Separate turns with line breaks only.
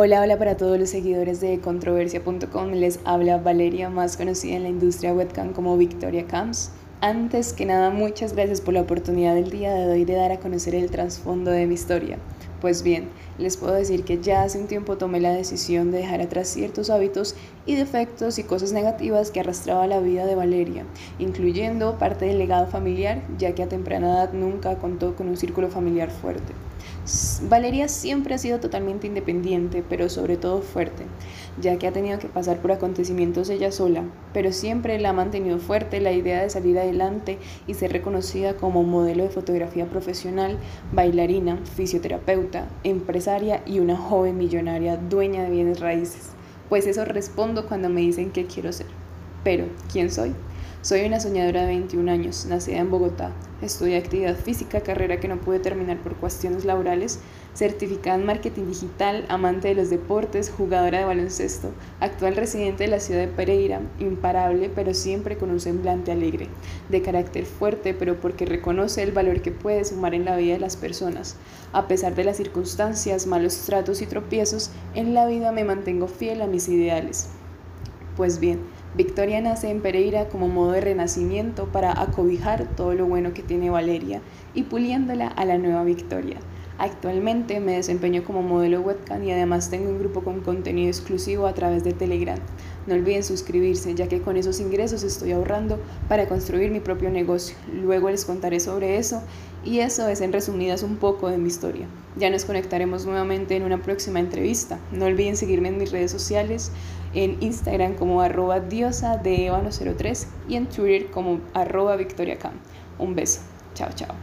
Hola, hola para todos los seguidores de controversia.com. Les habla Valeria, más conocida en la industria webcam como Victoria Camps. Antes que nada, muchas gracias por la oportunidad del día de hoy de dar a conocer el trasfondo de mi historia. Pues bien, les puedo decir que ya hace un tiempo tomé la decisión de dejar atrás ciertos hábitos y defectos y cosas negativas que arrastraba la vida de Valeria, incluyendo parte del legado familiar, ya que a temprana edad nunca contó con un círculo familiar fuerte. Valeria siempre ha sido totalmente independiente, pero sobre todo fuerte, ya que ha tenido que pasar por acontecimientos ella sola, pero siempre la ha mantenido fuerte la idea de salir adelante y ser reconocida como modelo de fotografía profesional, bailarina, fisioterapeuta, empresaria y una joven millonaria dueña de bienes raíces. Pues eso respondo cuando me dicen que quiero ser. Pero, ¿quién soy? Soy una soñadora de 21 años, nacida en Bogotá. Estudié actividad física, carrera que no pude terminar por cuestiones laborales, certificada en marketing digital, amante de los deportes, jugadora de baloncesto, actual residente de la ciudad de Pereira, imparable pero siempre con un semblante alegre, de carácter fuerte pero porque reconoce el valor que puede sumar en la vida de las personas. A pesar de las circunstancias, malos tratos y tropiezos, en la vida me mantengo fiel a mis ideales. Pues bien, Victoria nace en Pereira como modo de renacimiento para acobijar todo lo bueno que tiene Valeria y puliéndola a la nueva Victoria. Actualmente me desempeño como modelo webcam y además tengo un grupo con contenido exclusivo a través de Telegram. No olviden suscribirse ya que con esos ingresos estoy ahorrando para construir mi propio negocio. Luego les contaré sobre eso y eso es en resumidas un poco de mi historia. Ya nos conectaremos nuevamente en una próxima entrevista. No olviden seguirme en mis redes sociales, en Instagram como arroba diosa de 03 y en Twitter como arroba victoriacam. Un beso. Chao, chao.